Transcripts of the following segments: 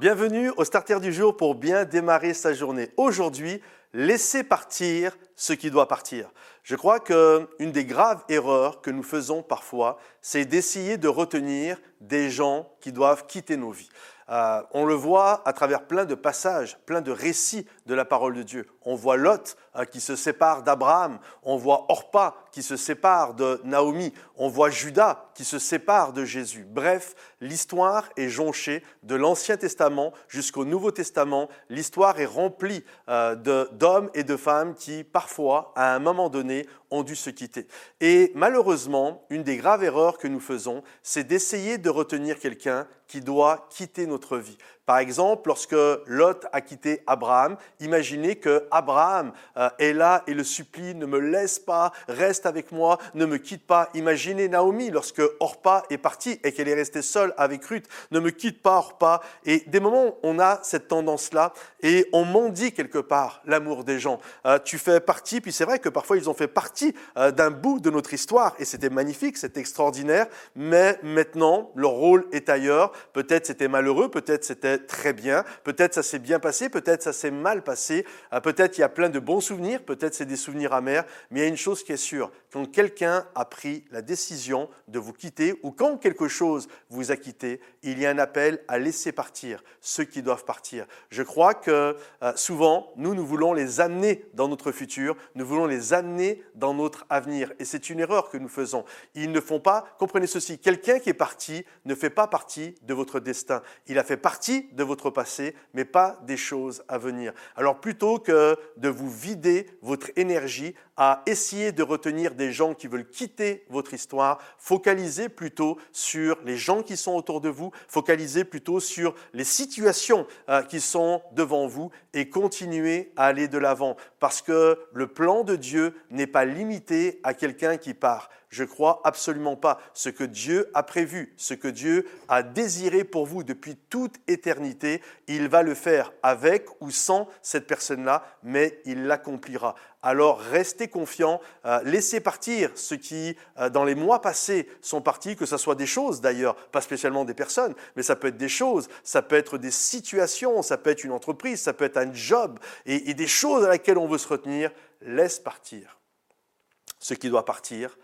Bienvenue au Starter du jour pour bien démarrer sa journée. Aujourd'hui, laissez partir ce qui doit partir. Je crois qu'une des graves erreurs que nous faisons parfois, c'est d'essayer de retenir des gens qui doivent quitter nos vies. Euh, on le voit à travers plein de passages, plein de récits de la parole de Dieu. On voit Lot euh, qui se sépare d'Abraham, on voit Orpa qui se sépare de Naomi, on voit Judas qui se sépare de Jésus. Bref, l'histoire est jonchée de l'Ancien Testament jusqu'au Nouveau Testament. L'histoire est remplie euh, d'hommes et de femmes qui, parfois, à un moment donné, ont dû se quitter. Et malheureusement, une des graves erreurs que nous faisons, c'est d'essayer de retenir quelqu'un qui doit quitter notre vie. Par exemple, lorsque Lot a quitté Abraham, imaginez que Abraham euh, est là et le supplie, ne me laisse pas, reste avec moi, ne me quitte pas. Imaginez Naomi lorsque Orpa est partie et qu'elle est restée seule avec Ruth, ne me quitte pas Orpa. Et des moments, on a cette tendance-là et on mendie quelque part l'amour des gens. Euh, tu fais partie, puis c'est vrai que parfois ils ont fait partie euh, d'un bout de notre histoire et c'était magnifique, c'était extraordinaire, mais maintenant leur rôle est ailleurs. Peut-être c'était malheureux, peut-être c'était très bien, peut-être ça s'est bien passé, peut-être ça s'est mal passé, euh, peut-être il y a plein de bons souvenirs, peut-être c'est des souvenirs amers, mais il y a une chose qui est sûre, quand quelqu'un a pris la décision de vous quitter ou quand quelque chose vous a quitté, il y a un appel à laisser partir ceux qui doivent partir. Je crois que euh, souvent, nous, nous voulons les amener dans notre futur, nous voulons les amener dans notre avenir. Et c'est une erreur que nous faisons. Ils ne font pas, comprenez ceci, quelqu'un qui est parti ne fait pas partie de votre destin. Il a fait partie de votre passé, mais pas des choses à venir. Alors plutôt que de vous vider votre énergie à essayer de retenir des gens qui veulent quitter votre histoire, focalisez plutôt sur les gens qui sont autour de vous, focalisez plutôt sur les situations euh, qui sont devant vous et continuez à aller de l'avant parce que le plan de Dieu n'est pas limité à quelqu'un qui part. Je crois absolument pas. Ce que Dieu a prévu, ce que Dieu a désiré pour vous depuis toute éternité, il va le faire avec ou sans cette personne-là, mais il l'accomplira. Alors restez confiants, euh, laissez partir ceux qui, euh, dans les mois passés, sont partis, que ce soit des choses d'ailleurs, pas spécialement des personnes, mais ça peut être des choses, ça peut être des situations, ça peut être une entreprise, ça peut être un job, et, et des choses à laquelle on veut se retenir. Laisse partir ce qui doit partir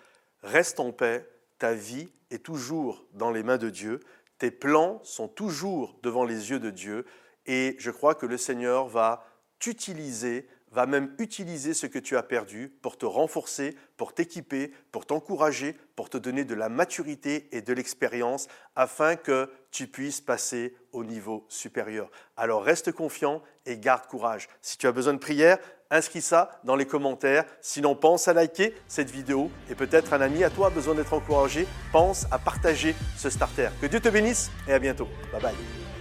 Reste en paix, ta vie est toujours dans les mains de Dieu, tes plans sont toujours devant les yeux de Dieu, et je crois que le Seigneur va t'utiliser, va même utiliser ce que tu as perdu pour te renforcer, pour t'équiper, pour t'encourager, pour te donner de la maturité et de l'expérience afin que tu puisses passer au niveau supérieur. Alors reste confiant et garde courage. Si tu as besoin de prière, inscris ça dans les commentaires. Sinon, pense à liker cette vidéo et peut-être un ami à toi a besoin d'être encouragé. Pense à partager ce starter. Que Dieu te bénisse et à bientôt. Bye bye.